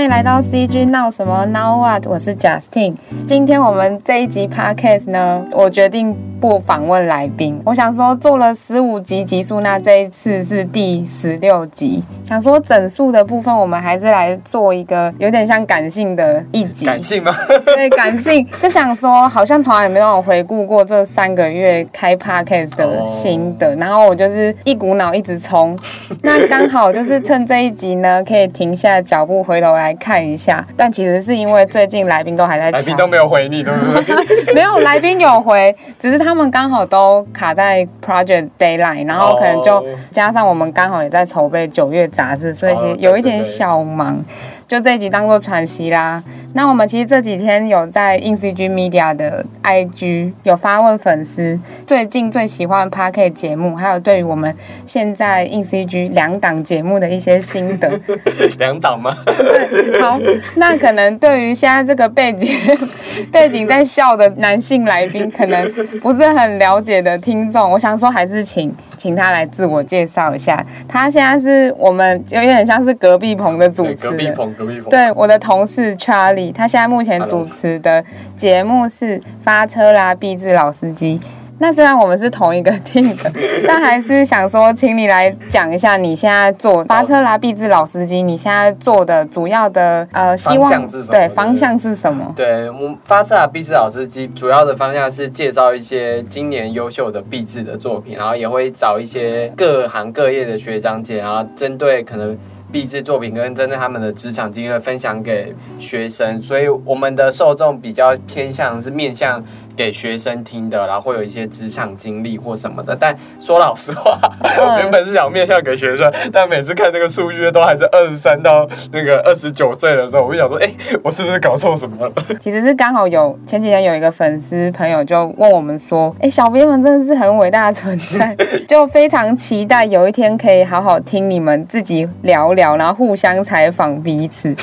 欢迎来到 CG 闹什么 Now What？我是 Justin。今天我们这一集 Podcast 呢，我决定不访问来宾。我想说做了十五集集数，那这一次是第十六集。想说整数的部分，我们还是来做一个有点像感性的一集。感性吗？对，感性。就想说，好像从来没有回顾过这三个月开 Podcast 的心得，然后我就是一股脑一直冲。那刚好就是趁这一集呢，可以停下脚步回头来看一下。但其实是因为最近来宾都还在，来宾都没有回你，对不对？没有，来宾有回，只是他们刚好都卡在 Project Deadline，然后可能就加上我们刚好也在筹备九月杂志，所以其实有一点小忙。就这一集当做喘息啦。那我们其实这几天有在 INCG Media 的 IG 有发问粉丝最近最喜欢 Podcast 节目，还有对于我们现在 INCG 两档节目的一些心得。两档吗？对，好。那可能对于现在这个背景背景在笑的男性来宾，可能不是很了解的听众，我想说还是请请他来自我介绍一下。他现在是我们有点像是隔壁棚的主持人。隔壁棚。对，我的同事 Charlie，他现在目前主持的节目是《发车啦，毕志老司机》。那虽然我们是同一个 team 的，但还是想说，请你来讲一下你现在做《发车拉，毕志老司机》，你现在做的主要的呃，希望对方向是什么？对，我们《发车拉，毕志老司机》主要的方向是介绍一些今年优秀的毕志的作品，然后也会找一些各行各业的学长姐，然后针对可能。毕志作品跟针对他们的职场经验分享给学生，所以我们的受众比较偏向是面向。给学生听的，然后会有一些职场经历或什么的。但说老实话，我原本是想面向给学生，但每次看那个数据都还是二十三到那个二十九岁的时候，我就想说，哎，我是不是搞错什么了？其实是刚好有前几天有一个粉丝朋友就问我们说，哎，小编们真的是很伟大的存在，就非常期待有一天可以好好听你们自己聊聊，然后互相采访彼此。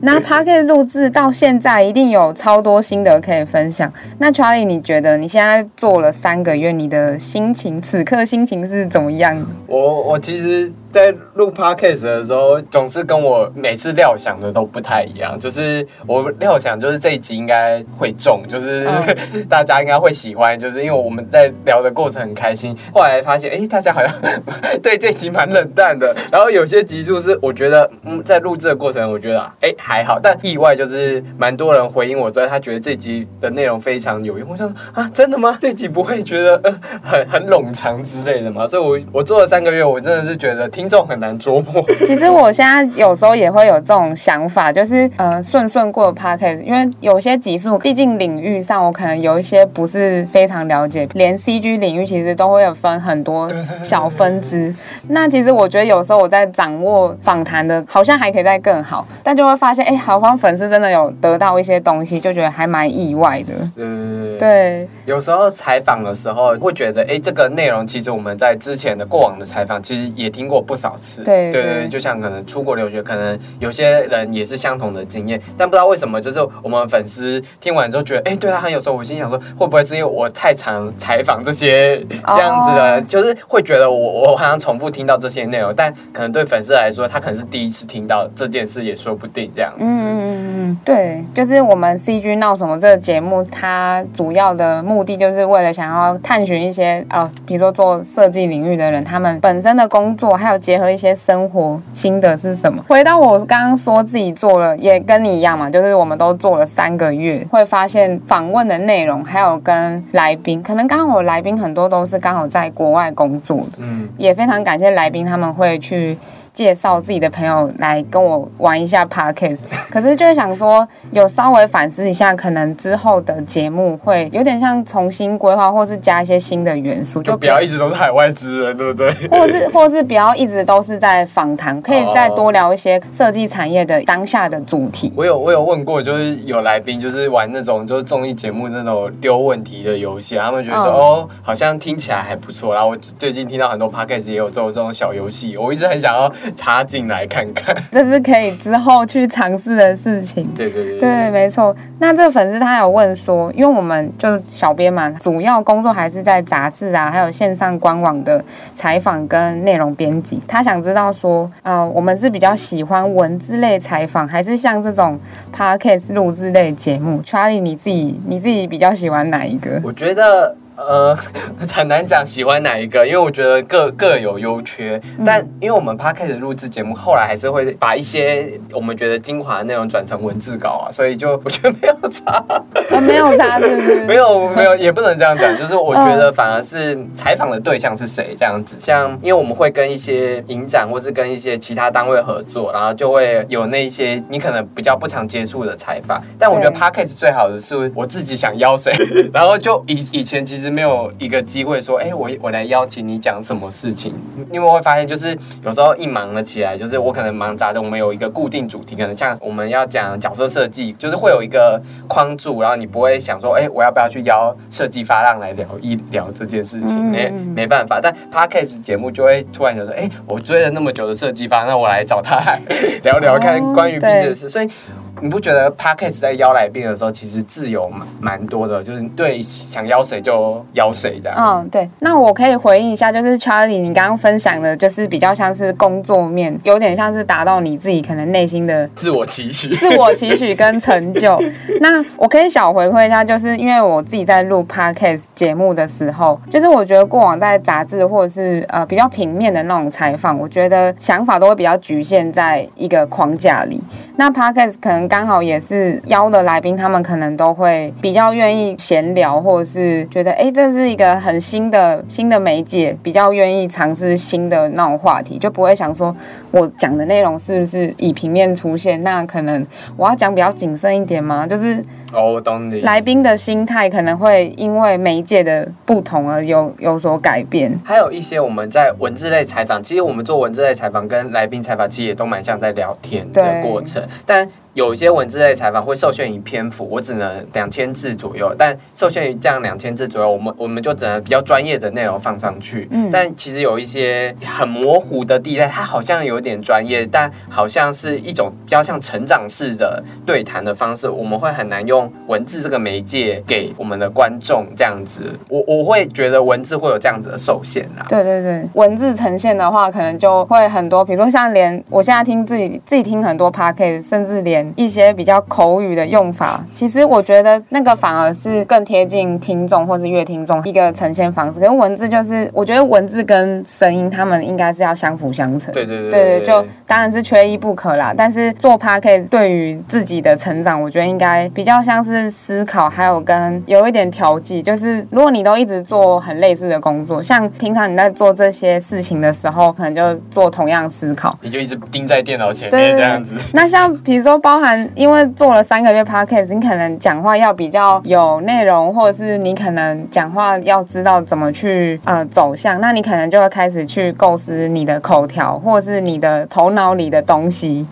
那 Podcast 录制到现在一定有超多心得可以分享。那阿，你觉得你现在做了三个月，你的心情此刻心情是怎么样？我我其实。在录 podcast 的时候，总是跟我每次料想的都不太一样。就是我料想，就是这一集应该会中，就是 大家应该会喜欢，就是因为我们在聊的过程很开心。后来发现，哎、欸，大家好像 对这集蛮冷淡的。然后有些集数是我觉得，嗯，在录制的过程，我觉得哎、欸、还好，但意外就是蛮多人回应我说，他觉得这集的内容非常有用。我想啊，真的吗？这集不会觉得呃很很冗长之类的吗？所以我我做了三个月，我真的是觉得。听众很难捉摸。其实我现在有时候也会有这种想法，就是呃顺顺过 podcast，因为有些集数，毕竟领域上我可能有一些不是非常了解，连 CG 领域其实都会有分很多小分支。那其实我觉得有时候我在掌握访谈的，好像还可以再更好，但就会发现，哎，好像粉丝真的有得到一些东西，就觉得还蛮意外的。嗯，对。有时候采访的时候会觉得，哎，这个内容其实我们在之前的过往的采访其实也听过。不少次，对对对，就像可能出国留学，可能有些人也是相同的经验，但不知道为什么，就是我们粉丝听完之后觉得，哎、欸，对他很有收获。我心想说，会不会是因为我太常采访这些这样子的，oh. 就是会觉得我我好像重复听到这些内容，但可能对粉丝来说，他可能是第一次听到这件事，也说不定这样子。嗯嗯嗯，对，就是我们 CG 闹什么这个节目，它主要的目的就是为了想要探寻一些呃，比如说做设计领域的人，他们本身的工作还有。结合一些生活心得是什么？回到我刚刚说自己做了，也跟你一样嘛，就是我们都做了三个月，会发现访问的内容还有跟来宾，可能刚好我来宾很多都是刚好在国外工作的，嗯，也非常感谢来宾他们会去。介绍自己的朋友来跟我玩一下 Podcast，可是就是想说，有稍微反思一下，可能之后的节目会有点像重新规划，或是加一些新的元素，就不要一直都是海外之人，对不对？或是或是不要一直都是在访谈，可以再多聊一些设计产业的当下的主题。我有我有问过，就是有来宾就是玩那种就是综艺节目那种丢问题的游戏，他们觉得说、嗯、哦，好像听起来还不错。然后我最近听到很多 Podcast 也有做这种小游戏，我一直很想要。插进来看看。这是可以之后去尝试的事情。对对对，对，没错。那这个粉丝他有问说，因为我们就是小编嘛，主要工作还是在杂志啊，还有线上官网的采访跟内容编辑。他想知道说，呃，我们是比较喜欢文字类采访，还是像这种 podcast 录制类节目？Charlie，你自己你自己比较喜欢哪一个？我觉得。呃，很难讲喜欢哪一个，因为我觉得各各有优缺。但因为我们 Podcast 录制节目，后来还是会把一些我们觉得精华的内容转成文字稿啊，所以就我觉得没有差，哦、没有差，是不是？没有没有，也不能这样讲。就是我觉得反而是采访的对象是谁这样子，像因为我们会跟一些影展或是跟一些其他单位合作，然后就会有那一些你可能比较不常接触的采访。但我觉得 Podcast 最好的是我自己想邀谁，然后就以以前其实。没有一个机会说，哎，我我来邀请你讲什么事情，因为会发现，就是有时候一忙了起来，就是我可能忙杂的，我们有一个固定主题，可能像我们要讲角色设计，就是会有一个框住，然后你不会想说，哎，我要不要去邀设计发浪来聊一聊这件事情？没没办法，但 Podcast 节目就会突然想说，哎，我追了那么久的设计发，那我来找他来 聊聊看关于毕业的事，所以。你不觉得 Podcast 在邀来宾的时候，其实自由蛮蛮多的，就是对想邀谁就邀谁这样。嗯，对。那我可以回应一下，就是 Charlie，你刚刚分享的，就是比较像是工作面，有点像是达到你自己可能内心的自我期许、自我期许跟成就。那我可以小回馈一下，就是因为我自己在录 Podcast 节目的时候，就是我觉得过往在杂志或者是呃比较平面的那种采访，我觉得想法都会比较局限在一个框架里。那 Podcast 可能。刚好也是邀的来宾，他们可能都会比较愿意闲聊，或者是觉得哎，这是一个很新的新的媒介，比较愿意尝试新的那种话题，就不会想说我讲的内容是不是以平面出现？那可能我要讲比较谨慎一点吗？就是哦，我懂你。来宾的心态可能会因为媒介的不同而有有所改变。还有一些我们在文字类采访，其实我们做文字类采访跟来宾采访，其实也都蛮像在聊天的过程，但。有一些文字类采访会受限于篇幅，我只能两千字左右。但受限于这样两千字左右，我们我们就只能比较专业的内容放上去。嗯，但其实有一些很模糊的地带，它好像有点专业，但好像是一种比较像成长式的对谈的方式，我们会很难用文字这个媒介给我们的观众这样子。我我会觉得文字会有这样子的受限啦。对对对，文字呈现的话，可能就会很多，比如说像连我现在听自己自己听很多 podcast，甚至连。一些比较口语的用法，其实我觉得那个反而是更贴近听众或是乐听众一个呈现方式。跟文字就是，我觉得文字跟声音，他们应该是要相辅相成。对对对，对，就当然是缺一不可啦。但是做 Podcast 对于自己的成长，我觉得应该比较像是思考，还有跟有一点调剂。就是如果你都一直做很类似的工作，像平常你在做这些事情的时候，可能就做同样思考，你就一直盯在电脑前面这样子。那像比如说包含。因为做了三个月 podcast，你可能讲话要比较有内容，或者是你可能讲话要知道怎么去呃走向，那你可能就会开始去构思你的口条，或者是你的头脑里的东西。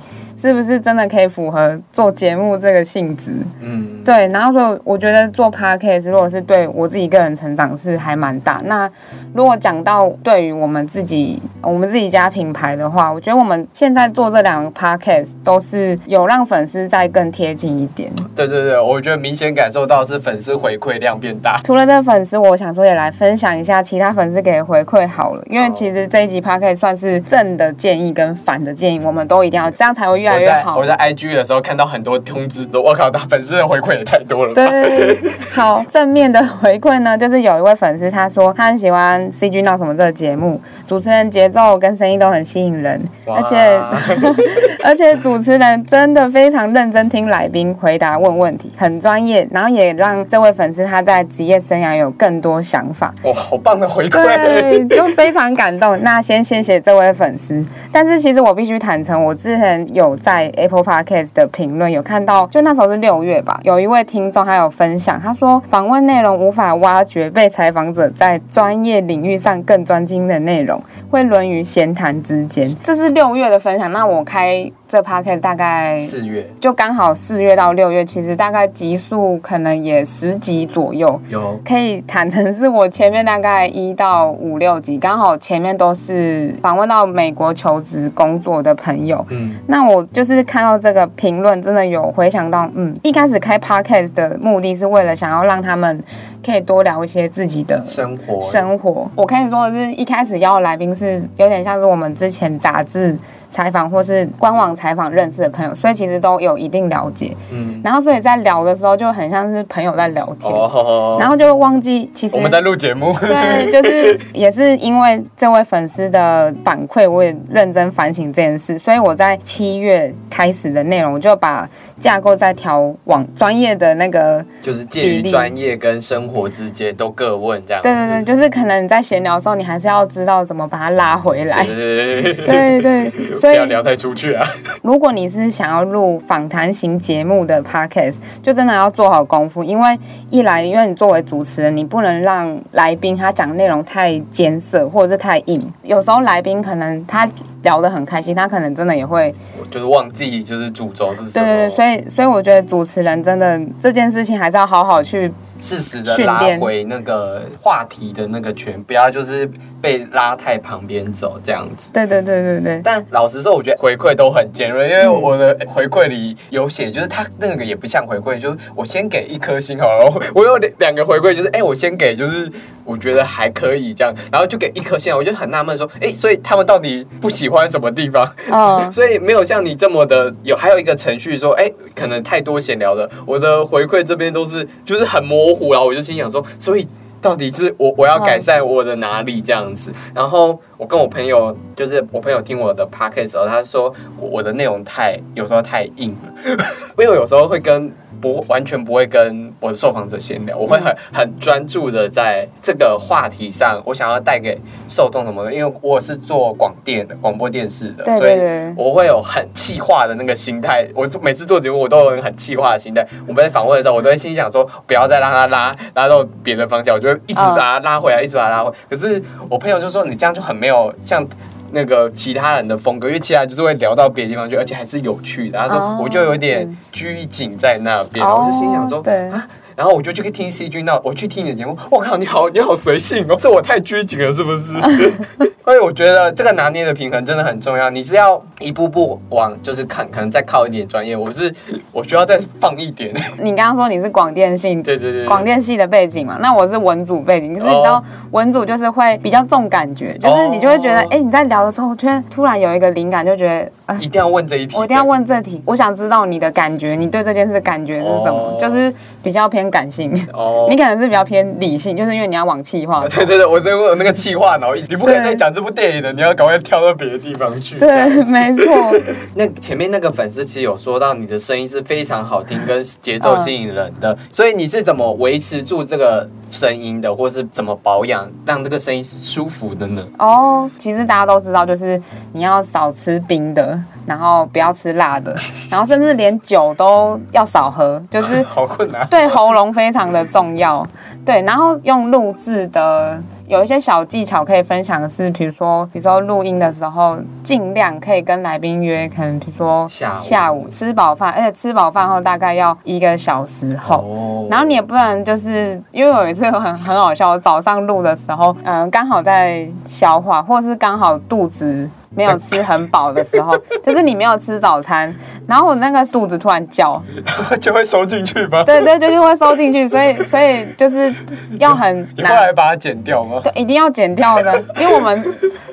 是不是真的可以符合做节目这个性质？嗯，对。然后说，我觉得做 podcast 如果是对我自己个人成长是还蛮大。那如果讲到对于我们自己我们自己家品牌的话，我觉得我们现在做这两个 podcast 都是有让粉丝再更贴近一点。对对对，我觉得明显感受到是粉丝回馈量变大。除了这个粉丝，我想说也来分享一下其他粉丝给回馈好了，因为其实这一集 podcast 算是正的建议跟反的建议，我们都一定要这样才会越来越好。我在 IG 的时候看到很多通知，都我靠，他粉丝的回馈也太多了。对，好，正面的回馈呢，就是有一位粉丝他说他很喜欢 CG 闹什么这个节目，主持人节奏跟声音都很吸引人，而且 而且主持人真的非常认真听来宾回答问问题，很专业，然后也让这位粉丝他在职业生涯有更多想法。哇，好棒的回馈，对，就非常感动。那先谢谢这位粉丝，但是其实我必须坦诚，我之前有在。Apple Podcast 的评论有看到，就那时候是六月吧，有一位听众还有分享，他说访问内容无法挖掘被采访者在专业领域上更专精的内容，会沦于闲谈之间。这是六月的分享，那我开这 podcast 大概四月，就刚好四月到六月，其实大概集数可能也十集左右。有可以坦诚是我前面大概一到五六集，刚好前面都是访问到美国求职工作的朋友。嗯，那我就是看到这个评论，真的有回想到，嗯，一开始开 podcast 的目的是为了想要让他们可以多聊一些自己的生活。生活，我可以说的是一开始邀的来宾是有点像是我们之前杂志。采访或是官网采访认识的朋友，所以其实都有一定了解。嗯，然后所以在聊的时候就很像是朋友在聊天，哦、然后就忘记其实我们在录节目。对，就是也是因为这位粉丝的反馈，我也认真反省这件事，所以我在七月开始的内容就把架构再调往专业的那个，就是介于专业跟生活之间都各问这样。对对对，就是可能你在闲聊的时候，你还是要知道怎么把它拉回来。对对对，对对。不要聊太出去啊！如果你是想要录访谈型节目的 podcast，就真的要做好功夫，因为一来，因为你作为主持人，你不能让来宾他讲内容太艰涩或者是太硬。有时候来宾可能他聊得很开心，他可能真的也会就是忘记就是主轴是什么。对对对，所以所以我觉得主持人真的这件事情还是要好好去。适时的拉回那个话题的那个圈，不要就是被拉太旁边走这样子。对对对对对。但老实说，我觉得回馈都很尖锐，因为我的回馈里有写，就是他那个也不像回馈，就是我先给一颗星好了。我 有两两个回馈，就是哎、欸，我先给，就是我觉得还可以这样，然后就给一颗星。我就很纳闷说，哎、欸，所以他们到底不喜欢什么地方？哦。所以没有像你这么的有，还有一个程序说，哎、欸，可能太多闲聊了。我的回馈这边都是就是很模。模糊，然后我就心想说，所以到底是我我要改善我的哪里这样子？然后我跟我朋友，就是我朋友听我的 podcast 的时候，他说我的内容太有时候太硬了，因为我有时候会跟。不完全不会跟我的受访者闲聊，我会很很专注的在这个话题上，我想要带给受众什么的。因为我是做广电的，广播电视的，对对对，所以我会有很气化的那个心态。我每次做节目，我都有很气化的心态。我们在访问的时候，我都会心想说，不要再让他拉拉到别的方向，我就会一直把他拉回来，一直把他拉回来。可是我朋友就说，你这样就很没有像。那个其他人的风格，因为其他人就是会聊到别的地方去，而且还是有趣的。他说，我就有点拘谨在那边，我就心想说，对啊。然后我就去听 CG，那我去听你的节目，我靠，你好，你好随性哦，是我太拘谨了，是不是？所以我觉得这个拿捏的平衡真的很重要。你是要一步步往，就是看，可能再靠一点专业。我是我需要再放一点。你刚刚说你是广电系，对对对，广电系的背景嘛？那我是文组背景，就是你知道文组就是会比较重感觉，就是你就会觉得，哎，你在聊的时候，突然突然有一个灵感，就觉得。一定要问这一题，我一定要问这题。我想知道你的感觉，你对这件事的感觉是什么？哦、就是比较偏感性。哦，你可能是比较偏理性，就是因为你要往气化。对对对，我在问那个气化脑，你不可以再讲这部电影的，你要赶快跳到别的地方去。对，没错。那前面那个粉丝其实有说到，你的声音是非常好听，跟节奏吸引人的。嗯、所以你是怎么维持住这个声音的，或是怎么保养，让这个声音是舒服的呢？哦，其实大家都知道，就是你要少吃冰的。然后不要吃辣的，然后甚至连酒都要少喝，就是 好困难，对喉咙非常的重要。对，然后用录制的有一些小技巧可以分享的是，比如说，比如说录音的时候，尽量可以跟来宾约，可能比如说下午，下午吃饱饭，而且吃饱饭后大概要一个小时后。哦。然后你也不能就是因为有一次很很好笑，早上录的时候，嗯，刚好在消化，或是刚好肚子。没有吃很饱的时候，就是你没有吃早餐，然后我那个肚子突然叫，就会收进去吗？对对，就是会收进去，所以 所以就是要很。你后来把它剪掉吗？对，一定要剪掉的，因为我们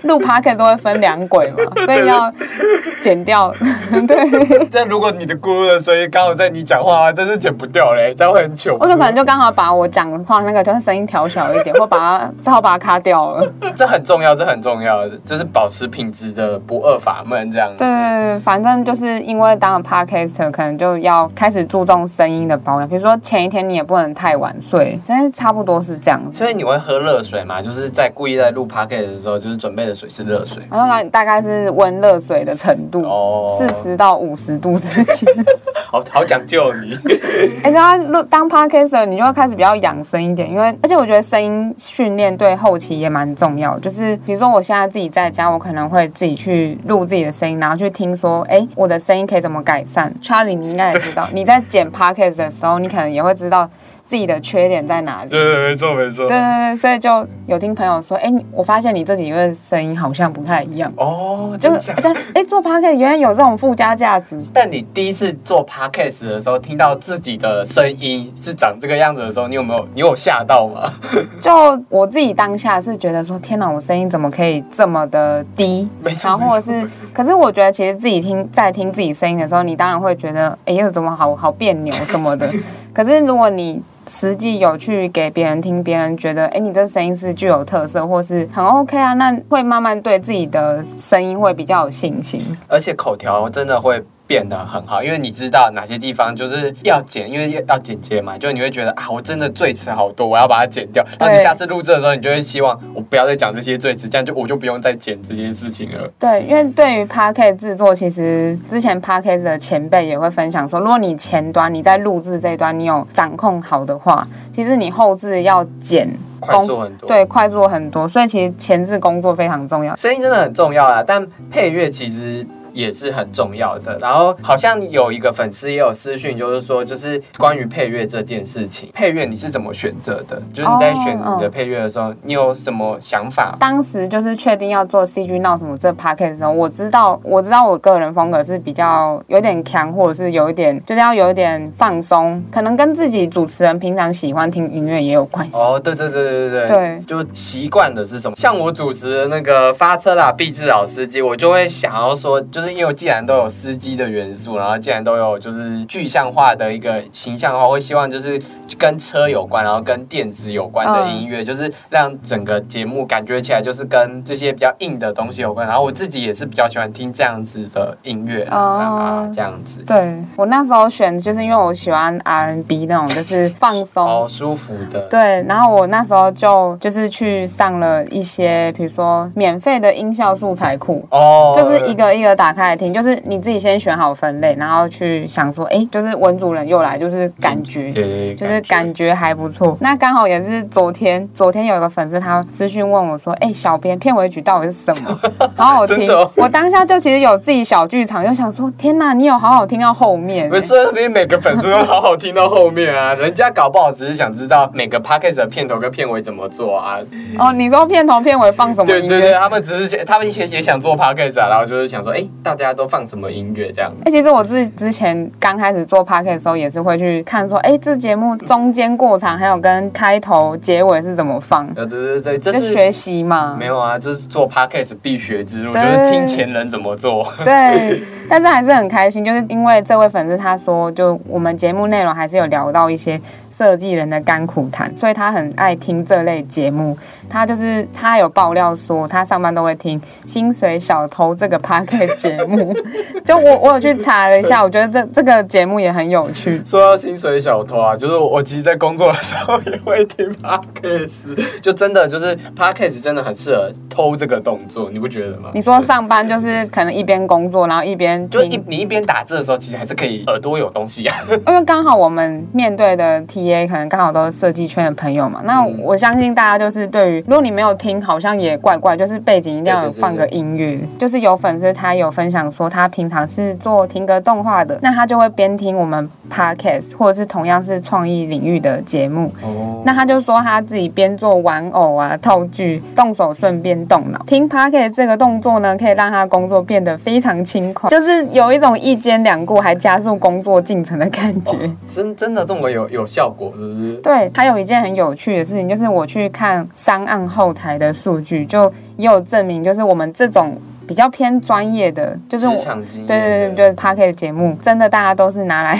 录 podcast 都会分两轨嘛，所以要剪掉。对。但如果你的咕噜的声音刚好在你讲话，但是剪不掉嘞，这样会很糗。我就可能就刚好把我讲话那个就是声音调小一点，或把它只好把它卡掉了。这很重要，这很重要，就是保持品质。的不二法门这样子，对，反正就是因为当了 Podcaster，可能就要开始注重声音的保养。比如说前一天你也不能太晚睡，但是差不多是这样子。所以你会喝热水嘛？就是在故意在录 Podcast 的时候，就是准备的的水是热水？然后大概是温热水的程度，哦，四十到五十度之间。好好讲究你。哎、欸，然后录当 Podcaster 你就会开始比较养生一点，因为而且我觉得声音训练对后期也蛮重要。就是比如说我现在自己在家，我可能会自己去录自己的声音，然后去听说，哎、欸，我的声音可以怎么改善。Charlie，你应该也知道，你在剪 Podcast 的时候，你可能也会知道。自己的缺点在哪里？对对，没错没错。对对对，所以就有听朋友说，哎，我发现你这几个声音好像不太一样哦，就而且哎，做 podcast 原来有这种附加价值。但你第一次做 podcast 的时候，听到自己的声音是长这个样子的时候，你有没有你有吓到吗？就我自己当下是觉得说，天哪，我声音怎么可以这么的低？没错，然后或者是，可是我觉得其实自己听在听自己声音的时候，你当然会觉得，哎呀，怎么好好别扭什么的。可是如果你实际有去给别人听，别人觉得，哎，你这声音是具有特色，或是很 OK 啊，那会慢慢对自己的声音会比较有信心，而且口条真的会。变得很好，因为你知道哪些地方就是要剪，因为要剪接嘛，就你会觉得啊，我真的赘词好多，我要把它剪掉。然后你下次录制的时候，你就会希望我不要再讲这些赘词，这样就我就不用再剪这件事情了。对，因为对于 Podcast 制作，其实之前 Podcast 的前辈也会分享说，如果你前端你在录制这一端你有掌控好的话，其实你后置要剪快速很多，对，快速很多。所以其实前置工作非常重要，声音真的很重要啦。但配乐其实。也是很重要的。然后好像有一个粉丝也有私讯，就是说，就是关于配乐这件事情，配乐你是怎么选择的？就是你在选你的配乐的时候，哦、你有什么想法？当时就是确定要做 CG Now 什么这 Podcast 的时候，我知道，我知道我个人风格是比较有点强，或者是有一点，就是要有一点放松，可能跟自己主持人平常喜欢听音乐也有关系。哦，对对对对对对，就习惯的是什么？像我主持的那个发车啦，毕志老司机，我就会想要说，就。就是因为既然都有司机的元素，然后既然都有就是具象化的一个形象的话，我会希望就是跟车有关，然后跟电子有关的音乐，嗯、就是让整个节目感觉起来就是跟这些比较硬的东西有关。然后我自己也是比较喜欢听这样子的音乐啊，这样子。对，我那时候选，就是因为我喜欢 R&B 那种，就是放松、好舒服的。对，然后我那时候就就是去上了一些，比如说免费的音效素材库哦，就是一个一个打。开来听，就是你自己先选好分类，然后去想说，哎，就是文主人又来，就是感觉，对就是感觉还不错。那刚好也是昨天，昨天有一个粉丝他私讯问我说，哎，小编片尾曲到底是什么？好好听。哦、我当下就其实有自己小剧场，就想说，天哪，你有好好听到后面。不是，因为每个粉丝都好好听到后面啊，人家搞不好只是想知道每个 podcast 的片头跟片尾怎么做啊。哦，你说片头片尾放什么音乐？对对对，他们只是他们以前也想做 podcast 啊，然后就是想说，哎。大家都放什么音乐这样？哎、欸，其实我自之前刚开始做 podcast 的时候，也是会去看说，哎、欸，这节目中间过场还有跟开头结尾是怎么放？对对对，这是学习嘛？没有啊，就是做 podcast 必学之路，就是听前人怎么做。对，但是还是很开心，就是因为这位粉丝他说，就我们节目内容还是有聊到一些。设计人的甘苦谈，所以他很爱听这类节目。他就是他有爆料说，他上班都会听《薪水小偷》这个 podcast 节目。就我我有去查了一下，我觉得这这个节目也很有趣。说到薪水小偷啊，就是我其实，在工作的时候也会听 podcast，就真的就是 podcast 真的很适合偷这个动作，你不觉得吗？你说上班就是可能一边工作，然后一边就一你一边打字的时候，其实还是可以耳朵有东西啊。因为刚好我们面对的 T。也可能刚好都是设计圈的朋友嘛，那我相信大家就是对于，如果你没有听，好像也怪怪，就是背景一定要有放个音乐。就是有粉丝他有分享说，他平常是做听歌动画的，那他就会边听我们 podcast，或者是同样是创意领域的节目。哦。那他就说他自己边做玩偶啊、套具，动手顺便动脑，听 podcast 这个动作呢，可以让他工作变得非常轻快，就是有一种一兼两顾，还加速工作进程的感觉。哦、真真的这么有有效果？是不是？对，还有一件很有趣的事情，就是我去看商案后台的数据，就也有证明，就是我们这种。比较偏专业的，就是我对对对，就是 Podcast 节目，真的大家都是拿来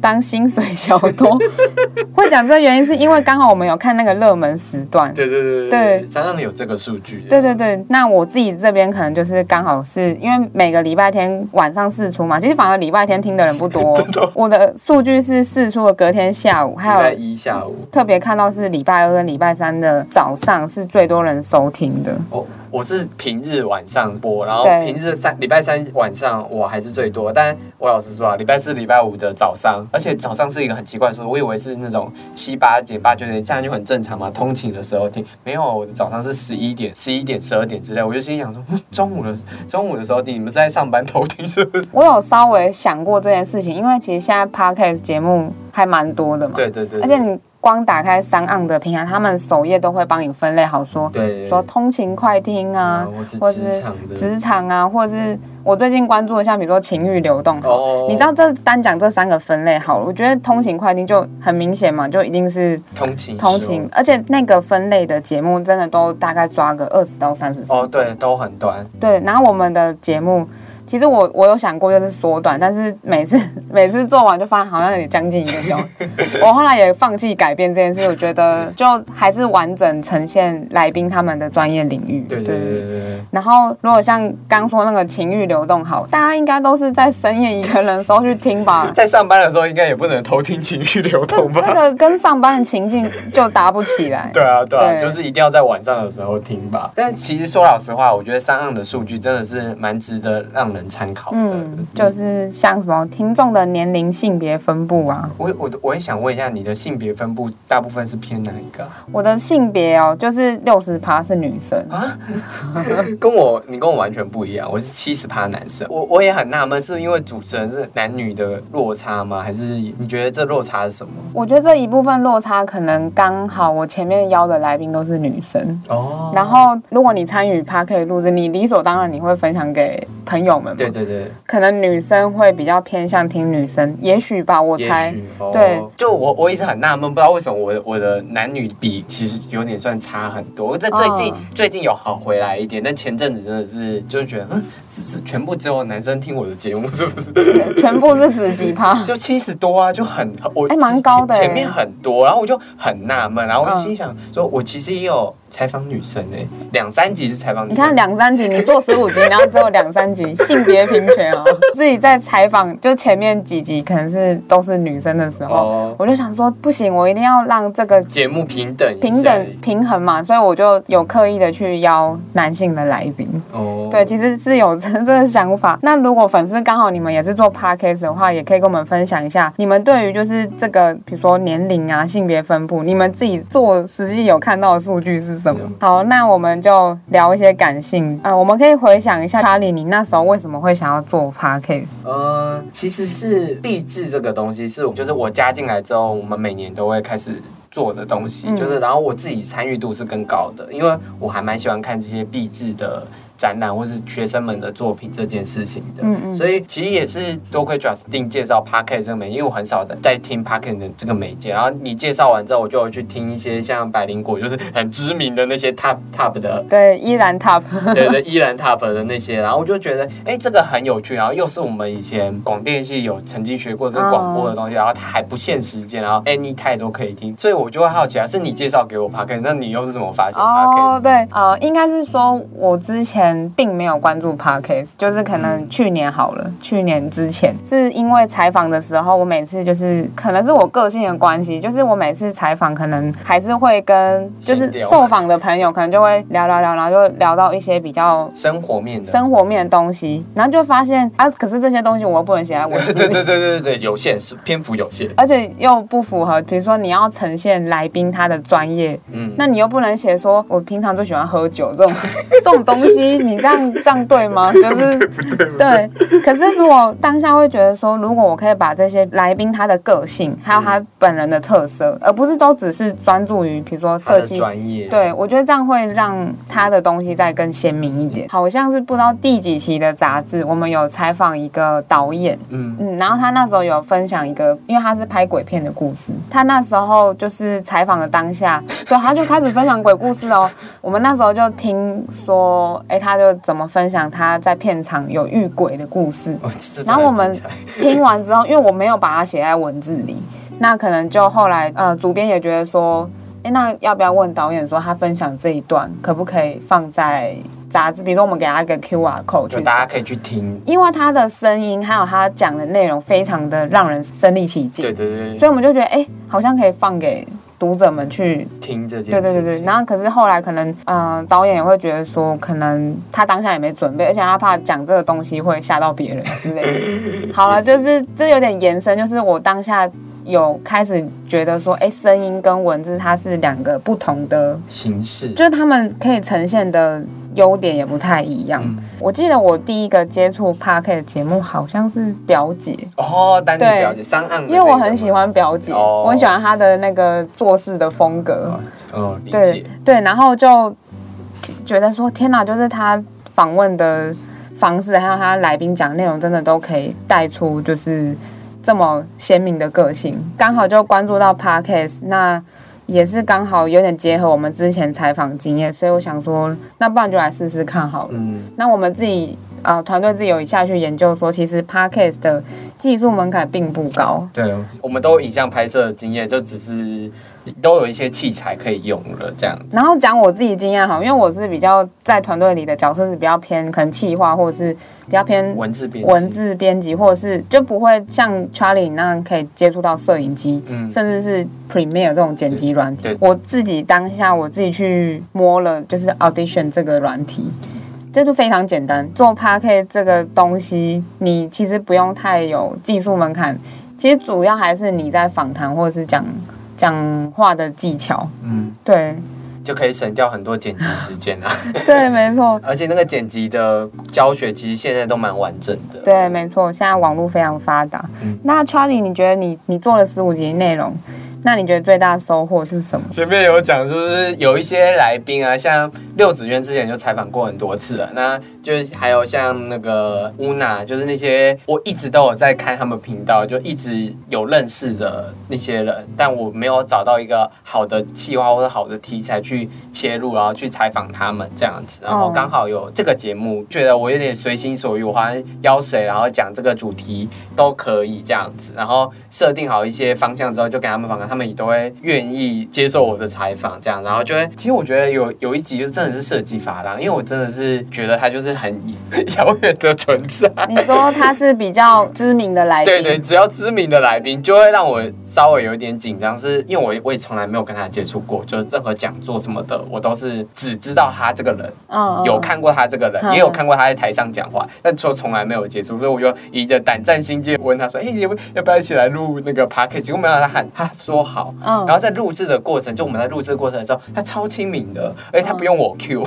当薪水小偷。会讲这个原因，是因为刚好我们有看那个热门时段。对对对对，常常有这个数据。对对对，那我自己这边可能就是刚好是因为每个礼拜天晚上试出嘛，其实反而礼拜天听的人不多。我的数据是试出的隔天下午，还有礼拜一下午，特别看到是礼拜二跟礼拜三的早上是最多人收听的。哦。我是平日晚上播，然后平日三礼拜三晚上我还是最多。但我老实说啊，礼拜四、礼拜五的早上，而且早上是一个很奇怪的说，我以为是那种七八点、八九点，这样就很正常嘛。通勤的时候听，没有，我的早上是 十一点、十一点、十二点之类。我就心想说，中午的中午的时候听，你们是在上班偷听是不是？我有稍微想过这件事情，因为其实现在 Podcast 节目还蛮多的嘛。对对对，对，而且你。光打开 SoundOn 的平台，他们首页都会帮你分类好说，对，说通勤快听啊，嗯、或是职场啊，或是我最近关注的，像比如说情欲流动，哦，你知道这单讲这三个分类好了，我觉得通勤快听就很明显嘛，就一定是通勤通勤，而且那个分类的节目真的都大概抓个二十到三十分钟，哦，对，都很短，对，然后我们的节目。其实我我有想过就是缩短，但是每次 每次做完就发现好像也将近一个小时。我后来也放弃改变这件事，我觉得就还是完整呈现来宾他们的专业领域。对对对。然后如果像刚说那个情欲流动，好，大家应该都是在深夜一个人的时候去听吧？在上班的时候应该也不能偷听情欲流动吧？这个跟上班的情境就搭不起来。对啊对啊，就是一定要在晚上的时候听吧。但其实说老实话，我觉得 SoundOn 的数据真的是蛮值得让人参考的。嗯，就是像什么听众的年龄、性别分布啊。我我我也想问一下，你的性别分布大部分是偏哪一个？我的性别哦，就是六十趴是女生啊，跟我你跟我完全不一样，我是七十趴男生。我我也很纳闷，是因为主持人是男女的落差吗？还是你觉得这落差是什么？我觉得这一部分落差可能刚好我前面邀的来宾都是女生哦。然后如果你参与 Podcast 录制，你理所当然你会分享给朋友们。对对对。可能女生会比较偏向听女生，也许吧，我猜。对，哦、就我我一直很纳闷，不知道为什么我的我的男女比其实有点算差很多。我在最近、哦、最近有好回来一点，但前阵子真的是就是觉得，嗯，是是全部只有男生听我的节目，是不是？全部是指几趴？就七十多啊，就很我哎，蛮高的，前面很多，然后我就很纳闷，然后我就心想说，我其实也有。采访女生呢、欸，两三集是采访女生。你看两三集，你做十五集，然后只有两三集，性别平权哦！自己在采访，就前面几集可能是都是女生的时候，哦、我就想说不行，我一定要让这个节目平等、平等、平衡嘛，所以我就有刻意的去邀男性的来宾。哦，对，其实是有这这个想法。那如果粉丝刚好你们也是做 podcast 的话，也可以跟我们分享一下，你们对于就是这个，比如说年龄啊、性别分布，你们自己做实际有看到的数据是？好，那我们就聊一些感性啊、呃。我们可以回想一下，查理，你那时候为什么会想要做 podcast？呃，其实是励志这个东西，是就是我加进来之后，我们每年都会开始做的东西，嗯、就是然后我自己参与度是更高的，因为我还蛮喜欢看这些励志的。展览或是学生们的作品这件事情的，嗯嗯，所以其实也是多亏 Justin 介绍 Pocket 这个媒，因为我很少在听 Pocket 的这个媒介。然后你介绍完之后，我就有去听一些像百灵果，就是很知名的那些 Top Top 的，对，依然 Top，对对，依然 Top 的那些。然后我就觉得，哎、欸，这个很有趣。然后又是我们以前广电系有曾经学过跟广播的东西，然后它还不限时间，然后 anytime 都可以听。所以我就会好奇啊，是你介绍给我 Pocket，那你又是怎么发现 Pocket？哦，对，呃，应该是说我之前并没有关。关注 Podcast 就是可能去年好了，去年之前。是因为采访的时候，我每次就是可能是我个性的关系，就是我每次采访可能还是会跟就是受访的朋友可能就会聊聊聊，然后就聊到一些比较生活面的。生活面的东西，然后就发现啊，可是这些东西我又不能写在文字里，对对对对对，有限是篇幅有限，而且又不符合，比如说你要呈现来宾他的专业，嗯，那你又不能写说我平常就喜欢喝酒这种这种东西，你这样这样。对吗？就是对。可是如果当下会觉得说，如果我可以把这些来宾他的个性，还有他本人的特色，而不是都只是专注于比如说设计专业，对，我觉得这样会让他的东西再更鲜明一点。好像是不知道第几期的杂志，我们有采访一个导演，嗯嗯，然后他那时候有分享一个，因为他是拍鬼片的故事，他那时候就是采访的当下，对，他就开始分享鬼故事哦。我们那时候就听说，哎，他就怎么分。享他在片场有遇鬼的故事，然后我们听完之后，因为我没有把它写在文字里，那可能就后来呃，主编也觉得说，哎，那要不要问导演说他分享这一段可不可以放在杂志？比如说我们给他一个 QR code，就大家可以去听，因为他的声音还有他讲的内容非常的让人身临其境，对对对，所以我们就觉得哎，好像可以放给。读者们去听这件事。对对对对。然后可是后来可能，嗯、呃，导演也会觉得说，可能他当下也没准备，而且他怕讲这个东西会吓到别人之类的。好了，就是这有点延伸，就是我当下有开始觉得说，哎，声音跟文字它是两个不同的形式，就是他们可以呈现的。优点也不太一样。嗯、我记得我第一个接触 Park 的节目好像是表姐哦，丹妮表姐因为我很喜欢表姐，哦、我很喜欢她的那个做事的风格。哦，理解。对对，然后就觉得说天哪，就是她访问的方式，还有她来宾讲内容，真的都可以带出就是这么鲜明的个性。刚好就关注到 Parkes 那。也是刚好有点结合我们之前采访经验，所以我想说，那不然就来试试看好了。嗯，那我们自己啊，团队自己有下去研究说，其实 Podcast 的技术门槛并不高。对，我们都有影像拍摄的经验，就只是。都有一些器材可以用了，这样子。然后讲我自己经验好，因为我是比较在团队里的角色是比较偏可能企划，或者是比较偏文字编文字编辑，或者是就不会像 Charlie 那样可以接触到摄影机，嗯、甚至是 Premiere 这种剪辑软体。我自己当下我自己去摸了，就是 Audition 这个软体，这就非常简单。做 Podcast 这个东西，你其实不用太有技术门槛，其实主要还是你在访谈或者是讲。讲话的技巧，嗯，对，就可以省掉很多剪辑时间啊。对，没错。而且那个剪辑的教学，其实现在都蛮完整的。对，没错。现在网络非常发达。嗯，那 Charlie，你觉得你你做了十五集内容？那你觉得最大收获是什么？前面有讲，就是有一些来宾啊，像六子渊之前就采访过很多次了，那就还有像那个乌娜，就是那些我一直都有在看他们频道，就一直有认识的那些人，但我没有找到一个好的计划或者好的题材去切入，然后去采访他们这样子，然后刚好有这个节目，觉得我有点随心所欲，我好像邀谁，然后讲这个主题都可以这样子，然后设定好一些方向之后，就给他们访谈。他们也都会愿意接受我的采访，这样，然后就会，其实我觉得有有一集就是真的是设计法郎，因为我真的是觉得他就是很遥远的存在。你说他是比较知名的来宾，对对，只要知名的来宾就会让我稍微有一点紧张，是因为我我也从来没有跟他接触过，就是任何讲座什么的，我都是只知道他这个人，嗯，有看过他这个人，也有看过他在台上讲话，但说从来没有接触，所以我就以着胆战心惊问他说：“哎，要不要不要一起来录那个 podcast？” 结果没有让他喊，他说。好，然后在录制的过程，就我们在录制过程的时候，他超亲民的，而且他不用我 Q，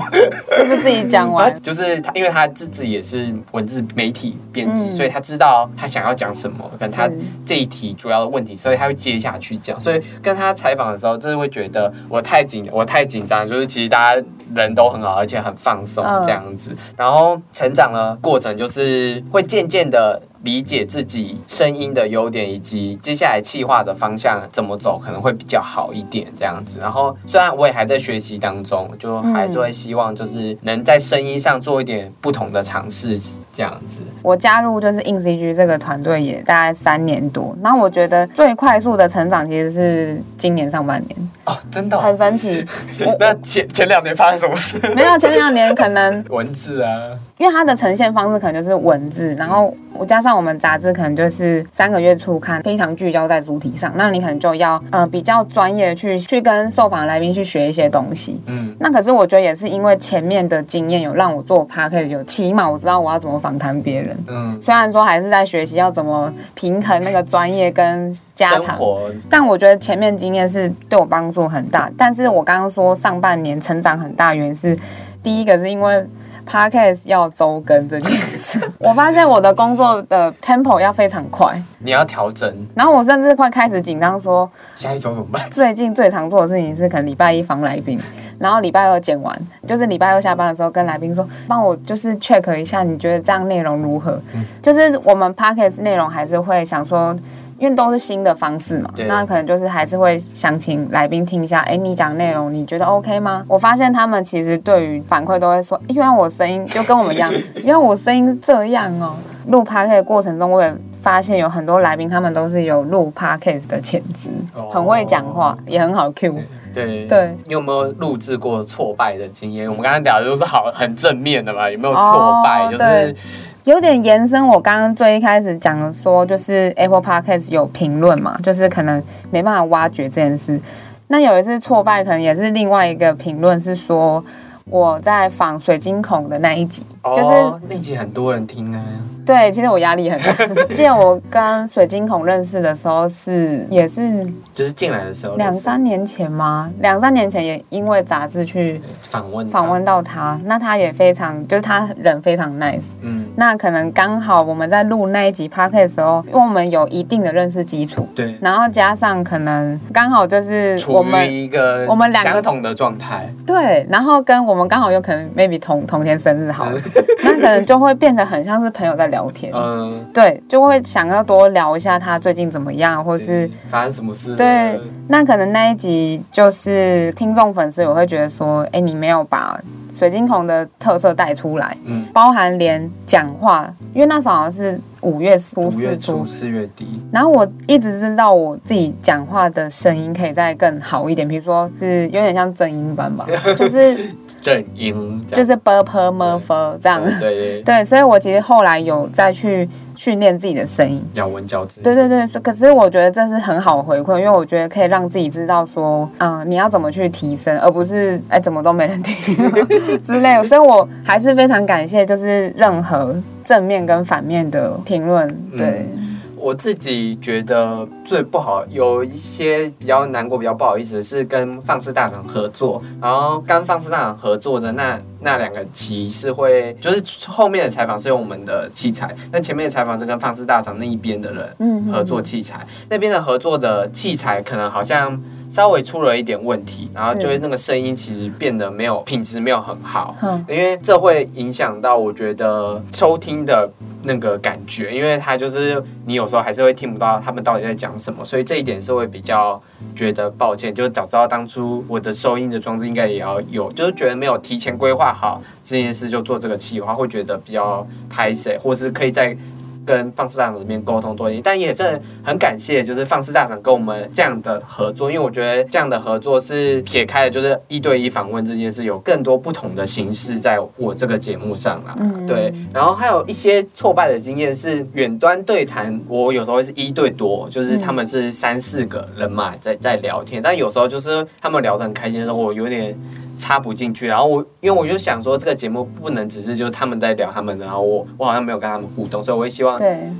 就是自己讲完，就是他，因为他自己也是文字媒体编辑，所以他知道他想要讲什么，跟他这一题主要的问题，所以他会接下去讲。所以跟他采访的时候，就是会觉得我太紧，我太紧张，就是其实大家人都很好，而且很放松这样子。然后成长的过程，就是会渐渐的。理解自己声音的优点，以及接下来企划的方向怎么走，可能会比较好一点这样子。然后虽然我也还在学习当中，就还是会希望就是能在声音上做一点不同的尝试这样子。我加入就是 INCG 这个团队也大概三年多，然后我觉得最快速的成长其实是今年上半年哦，真的、哦、很神奇。那前前两年发生什么事？没有，前两年可能 文字啊，因为它的呈现方式可能就是文字，然后。我加上我们杂志可能就是三个月初刊，非常聚焦在主题上，那你可能就要呃比较专业的去去跟受访来宾去学一些东西。嗯，那可是我觉得也是因为前面的经验有让我做 Podcast 有起码我知道我要怎么访谈别人。嗯，虽然说还是在学习要怎么平衡那个专业跟家常，但我觉得前面经验是对我帮助很大。但是我刚刚说上半年成长很大，原因是第一个是因为。Podcast 要周更这件事，我发现我的工作的 tempo 要非常快，你要调整。然后我甚至快开始紧张，说下一周怎么办？最近最常做的事情是，可能礼拜一访来宾，然后礼拜二剪完，就是礼拜二下班的时候跟来宾说，帮我就是 check 一下，你觉得这样内容如何？嗯、就是我们 Podcast 内容还是会想说。因为都是新的方式嘛，那可能就是还是会想请来宾听一下，哎，你讲内容你觉得 OK 吗？我发现他们其实对于反馈都会说，因为我声音就跟我们一样，因为我声音这样哦。录 Podcast 的过程中，我也发现有很多来宾他们都是有录 Podcast 的潜质，哦、很会讲话，也很好 Q。对对，对你有没有录制过挫败的经验？我们刚才聊的都是好很正面的嘛，有没有挫败？哦、就是。有点延伸，我刚刚最一开始讲的说，就是 Apple Podcast 有评论嘛，就是可能没办法挖掘这件事。那有一次挫败，可能也是另外一个评论是说我在仿水晶孔的那一集，就是那集很多人听啊。对，其实我压力很大。记得我跟水晶孔认识的时候是也是，就是进来的时候，两三年前吗？两三年前也因为杂志去访问访问到他，那他也非常就是他人非常 nice。嗯，那可能刚好我们在录那一集 podcast 的时候，因为我们有一定的认识基础，对，然后加上可能刚好就是我们一个我们两个相同的状态，对，然后跟我们刚好有可能 maybe 同同天生日好了，那可能就会变得很像是朋友在聊。聊天，嗯，对，就会想要多聊一下他最近怎么样，或是发生什么事。对，那可能那一集就是听众粉丝，我会觉得说，哎、欸，你没有把水晶孔的特色带出来，嗯，包含连讲话，因为那时候好像是五月初四初四月底，然后我一直知道我自己讲话的声音可以再更好一点，比如说是有点像正音班吧，就是。正音就是 b p m f 这样，对 对。所以我其实后来有再去训练自己的声音，咬文嚼字，对对对，可是我觉得这是很好的回馈，因为我觉得可以让自己知道说，嗯，你要怎么去提升，而不是哎怎么都没人听 之类的，所以我还是非常感谢，就是任何正面跟反面的评论，对。嗯我自己觉得最不好，有一些比较难过、比较不好意思的是跟放肆大厂合作，然后跟放肆大厂合作的那那两个期是会，就是后面的采访是用我们的器材，那前面的采访是跟放肆大厂那一边的人合作器材，那边的合作的器材可能好像。稍微出了一点问题，然后就是那个声音其实变得没有品质，没有很好，因为这会影响到我觉得收听的那个感觉，因为它就是你有时候还是会听不到他们到底在讲什么，所以这一点是会比较觉得抱歉，就早知道当初我的收音的装置应该也要有，就是觉得没有提前规划好这件事就做这个企划，会觉得比较拍谁，或是可以在。跟放肆大厂这边沟通多一点，但也是很感谢，就是放肆大厂跟我们这样的合作，因为我觉得这样的合作是撇开了，就是一对一访问这件事，有更多不同的形式在我这个节目上啦。嗯，对。然后还有一些挫败的经验是远端对谈，我有时候是一对多，就是他们是三四个人嘛，在在聊天，但有时候就是他们聊得很开心的时候，我有点。插不进去，然后我因为我就想说，这个节目不能只是就是他们在聊他们的，然后我我好像没有跟他们互动，所以我会希望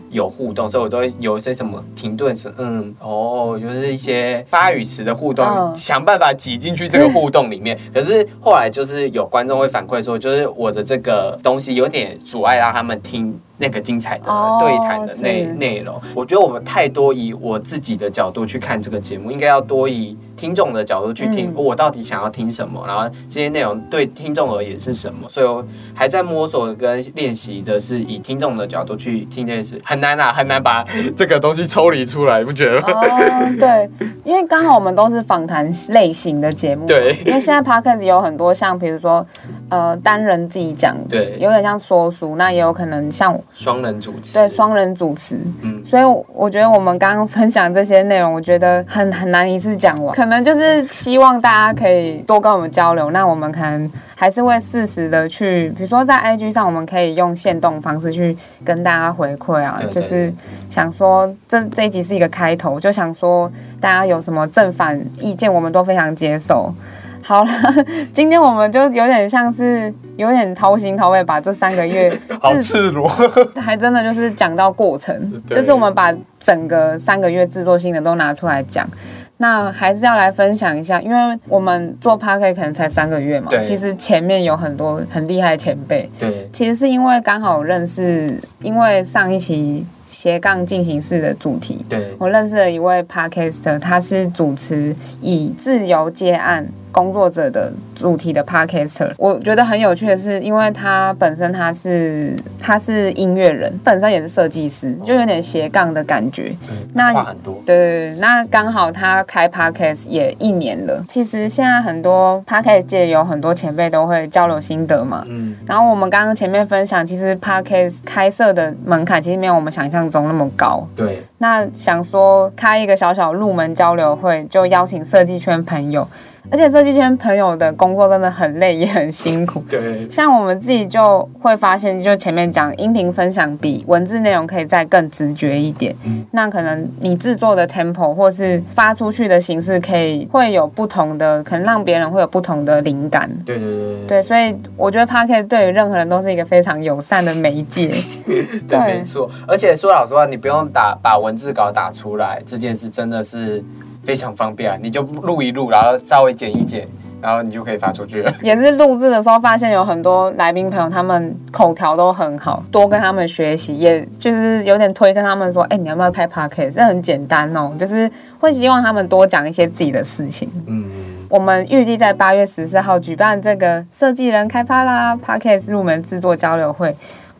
有互动，所以我都会有一些什么停顿是，嗯，哦，就是一些发语词的互动，哦、想办法挤进去这个互动里面。可是后来就是有观众会反馈说，就是我的这个东西有点阻碍让他们听。那个精彩的对谈的内内容，我觉得我们太多以我自己的角度去看这个节目，应该要多以听众的角度去听，我到底想要听什么，然后这些内容对听众而言是什么，所以我还在摸索跟练习的是以听众的角度去听这件事，很难啊，很难把这个东西抽离出来，不觉得吗？哦，对，因为刚好我们都是访谈类型的节目，对，因为现在 podcast 有很多像比如说呃单人自己讲，对，有点像说书，那也有可能像。双人主持，对，双人主持，嗯，所以我觉得我们刚刚分享这些内容，我觉得很很难一次讲完，可能就是希望大家可以多跟我们交流，那我们可能还是会适时的去，比如说在 IG 上，我们可以用限动方式去跟大家回馈啊，对对对，就是想说这这一集是一个开头，就想说大家有什么正反意见，我们都非常接受。好了，今天我们就有点像是有点掏心掏肺，把这三个月 好赤裸，还真的就是讲到过程，就是我们把整个三个月制作性的都拿出来讲。那还是要来分享一下，因为我们做 Podcast 可能才三个月嘛，其实前面有很多很厉害的前辈。对，其实是因为刚好认识，因为上一期斜杠进行式的主题，对，我认识了一位 Podcaster，他是主持以自由接案。工作者的主题的 Podcaster，我觉得很有趣的是，因为他本身他是他是音乐人，本身也是设计师，就有点斜杠的感觉。嗯、那多，对对对，那刚好他开 Podcast 也一年了。其实现在很多 Podcast 界有很多前辈都会交流心得嘛。嗯。然后我们刚刚前面分享，其实 Podcast 开设的门槛其实没有我们想象中那么高。对。那想说开一个小小入门交流会，就邀请设计圈朋友。而且设计圈朋友的工作真的很累，也很辛苦。对，像我们自己就会发现，就前面讲音频分享比文字内容可以再更直觉一点。嗯，那可能你制作的 tempo 或是发出去的形式，可以会有不同的，可能让别人会有不同的灵感。对对对对，对，所以我觉得 Podcast 对于任何人都是一个非常友善的媒介。对，对没错。而且说老实话，你不用打把文字稿打出来，这件事真的是。非常方便啊，你就录一录，然后稍微剪一剪，然后你就可以发出去了。也是录制的时候发现有很多来宾朋友，他们口条都很好，多跟他们学习，也就是有点推跟他们说，哎，你要不要开 podcast？这很简单哦，就是会希望他们多讲一些自己的事情。嗯，我们预计在八月十四号举办这个设计人开趴啦 podcast 入门制作交流会。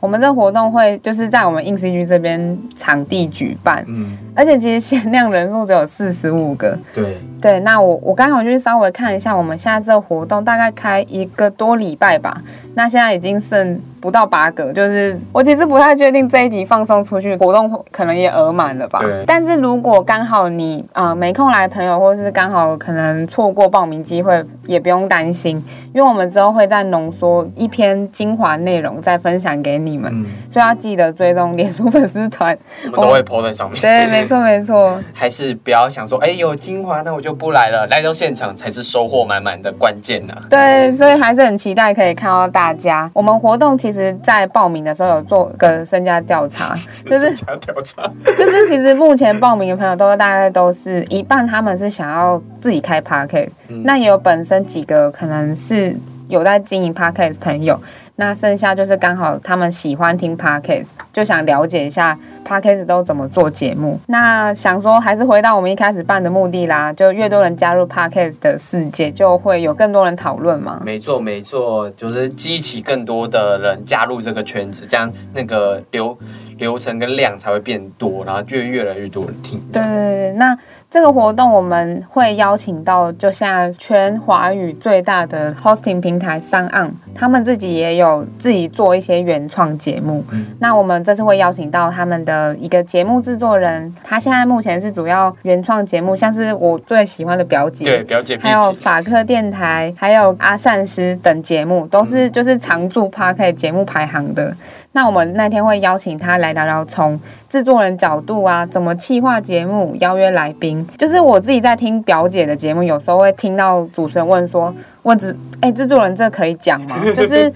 我们这活动会就是在我们 INCG 这边场地举办，嗯，而且其实限量人数只有四十五个，对对。那我我刚好就是稍微看一下，我们现在这个活动大概开一个多礼拜吧，那现在已经剩不到八个，就是我其实不太确定这一集放送出去活动可能也额满了吧。对。但是如果刚好你呃没空来朋友，或是刚好可能错过报名机会，也不用担心，因为我们之后会再浓缩一篇精华内容再分享给你。嗯，所以要记得追踪脸书粉丝团，我们都会 po 在上面。对，没错没错。还是不要想说，哎、欸，有精华，那我就不来了。来到现场才是收获满满的关键呐。对，所以还是很期待可以看到大家。我们活动其实，在报名的时候有做个身家调查，就是身家调查，就是其实目前报名的朋友都大概都是一半，他们是想要自己开 podcast，、嗯、那也有本身几个可能是有在经营 podcast 朋友。那剩下就是刚好他们喜欢听 Podcast，就想了解一下 Podcast 都怎么做节目。那想说还是回到我们一开始办的目的啦，就越多人加入 Podcast 的世界，就会有更多人讨论嘛。没错没错，就是激起更多的人加入这个圈子，这样那个流流程跟量才会变多，然后就越来越多人听。对对对，那。这个活动我们会邀请到，就像全华语最大的 hosting 平台 SoundOn，他们自己也有自己做一些原创节目。嗯、那我们这次会邀请到他们的一个节目制作人，他现在目前是主要原创节目，像是我最喜欢的表姐，对表姐，还有法克电台，还有阿善师等节目，都是就是常驻 Podcast 节目排行的。那我们那天会邀请他来聊聊从制作人角度啊，怎么企划节目，邀约来宾。就是我自己在听表姐的节目，有时候会听到主持人问说：“问制哎，制作人这可以讲吗？” 就是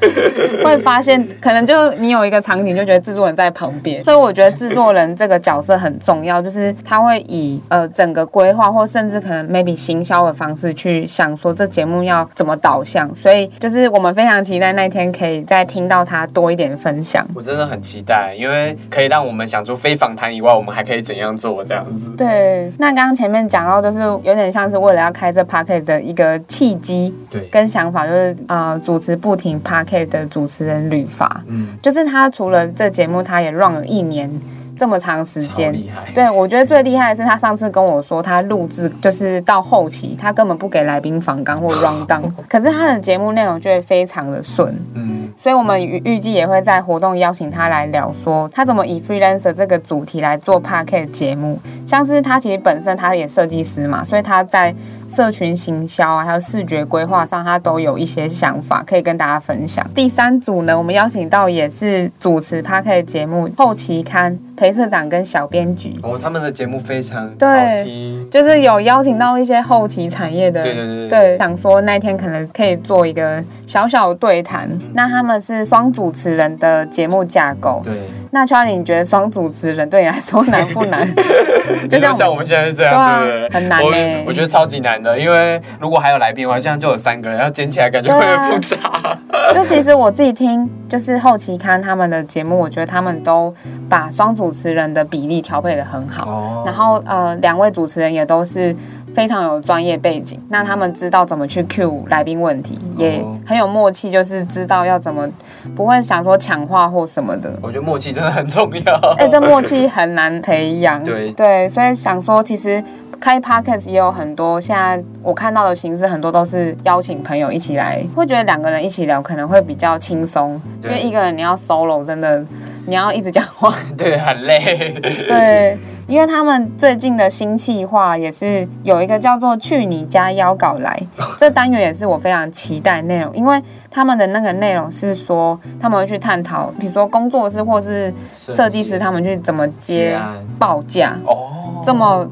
会发现，可能就你有一个场景，就觉得制作人在旁边，所以我觉得制作人这个角色很重要，就是他会以呃整个规划，或甚至可能 maybe 行销的方式去想说这节目要怎么导向。所以就是我们非常期待那天可以再听到他多一点分享。我真的很期待，因为可以让我们想出非访谈以外，我们还可以怎样做这样子。对，那刚刚。前面讲到，就是有点像是为了要开这 p a r k e t 的一个契机，对，跟想法，就是呃，主持不停 p a r k e t 的主持人吕法，嗯，就是他除了这节目，他也 run 了一年这么长时间，对，我觉得最厉害的是他上次跟我说，他录制就是到后期，他根本不给来宾访纲或 run down，可是他的节目内容就会非常的顺，嗯，所以我们预预计也会在活动邀请他来聊，说他怎么以 freelancer 这个主题来做 Podcast 节目。像是他其实本身他也设计师嘛，所以他在社群行销啊，还有视觉规划上，他都有一些想法可以跟大家分享。第三组呢，我们邀请到也是主持 Podcast 节目后期刊裴社长跟小编局哦，他们的节目非常对，就是有邀请到一些后期产业的，对对对，对，想说那天可能可以做一个小小的对谈。嗯、那他们是双主持人的节目架构，对。那 Charlie，你觉得双主持人对你来说难不难？就像像我们现在是这样，对不对？很难诶，我觉得超级难的，因为如果还有来宾的话，这样就有三个人，要捡起来感觉会很复杂。就其实我自己听，就是后期看他们的节目，我觉得他们都把双主持人的比例调配的很好。然后呃，两位主持人也都是。非常有专业背景，那他们知道怎么去 cue 来宾问题，也很有默契，就是知道要怎么，不会想说抢话或什么的。我觉得默契真的很重要。哎、欸，这默契很难培养。对对，所以想说，其实开 podcast 也有很多，现在我看到的形式很多都是邀请朋友一起来，会觉得两个人一起聊可能会比较轻松，因为一个人你要 solo 真的。你要一直讲话，对，很累。对，因为他们最近的新计划也是有一个叫做“去你家邀稿来”，这单元也是我非常期待内容，因为他们的那个内容是说他们会去探讨，比如说工作室或是设计师他们去怎么接报价哦，这么。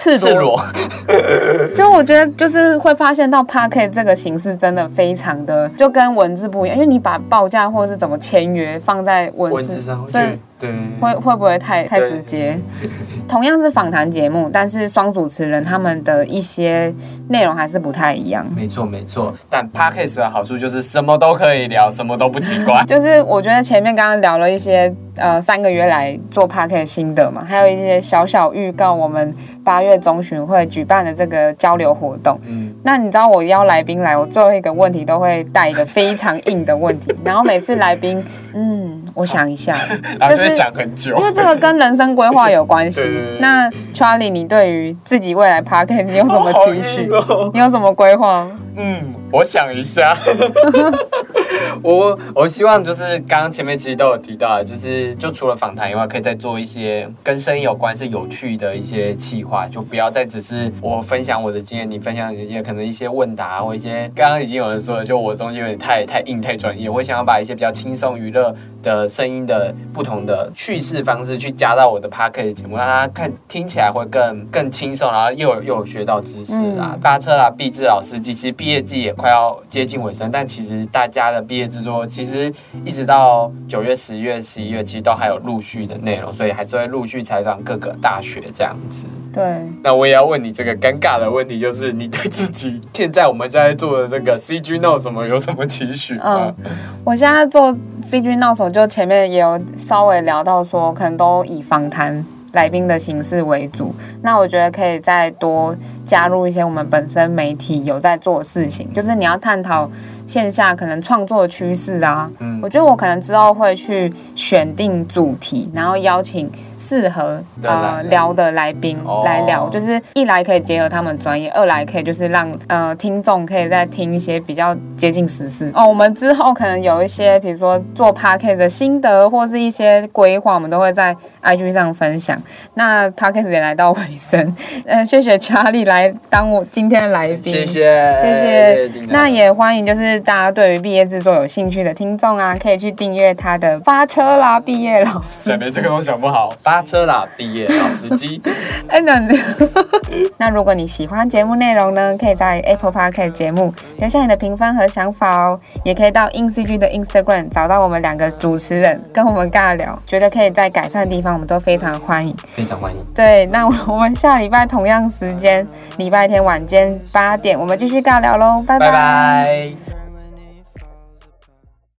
赤裸，赤裸。就我觉得就是会发现到 p a r k e t 这个形式真的非常的就跟文字不一样，因为你把报价或者是怎么签约放在文字，上，所以对会会不会太太直接？同样是访谈节目，但是双主持人他们的一些内容还是不太一样。没错没错，但 Podcast 的好处就是什么都可以聊，什么都不奇怪。就是我觉得前面刚刚聊了一些呃三个月来做 Podcast 心得嘛，还有一些小小预告我们。八月中旬会举办的这个交流活动，嗯，那你知道我邀来宾来，我最后一个问题都会带一个非常硬的问题，然后每次来宾，嗯，我想一下，就是想很久，因为这个跟人生规划有关系。那 Charlie，你对于自己未来 p a r k i n g 你有什么期许？你有什么规划？嗯，我想一下，我我希望就是刚刚前面其实都有提到，就是就除了访谈以外，可以再做一些跟声音有关、是有趣的一些企划，就不要再只是我分享我的经验，你分享一些可能一些问答或一些刚刚已经有人说了，就我的东西有点太太硬太专业，我想要把一些比较轻松娱乐的声音的不同的叙事方式去加到我的 p a r k e 节目，让大家看听起来会更更轻松，然后又有又有学到知识啦，搭、嗯、车啦，毕志老司机其实毕业季也快要接近尾声，但其实大家的毕业制作其实一直到九月、十月、十一月，其实都还有陆续的内容，所以还是会陆续采访各个大学这样子。对，那我也要问你这个尴尬的问题，就是你对自己现在我们在做的这个 CG Know 什么有什么期许吗？嗯，我现在做 CG Know 什么，就前面也有稍微聊到说，可能都以访谈来宾的形式为主。那我觉得可以再多。加入一些我们本身媒体有在做的事情，就是你要探讨线下可能创作趋势啊。嗯，我觉得我可能之后会去选定主题，然后邀请适合呃聊的来宾来聊，就是一来可以结合他们专业，二来可以就是让呃听众可以再听一些比较接近时事哦。我们之后可能有一些比如说做 Podcast 的心得或是一些规划，我们都会在 IG 上分享。那 Podcast 也来到尾声，嗯、呃，谢谢 Charlie 来。当我今天的来宾，谢谢谢谢。那也欢迎，就是大家对于毕业制作有兴趣的听众啊，可以去订阅他的发车啦毕业老司机。讲连这个都想不好，发车啦毕业老司机。哎，那 那如果你喜欢节目内容呢，可以在 Apple Podcast 节目留下你的评分和想法哦，也可以到 InCG 的 Instagram 找到我们两个主持人，跟我们尬聊。觉得可以在改善的地方，我们都非常欢迎，非常欢迎。对，那我们下礼拜同样时间。礼拜天晚间八点，我们继续尬聊喽，拜拜。拜拜。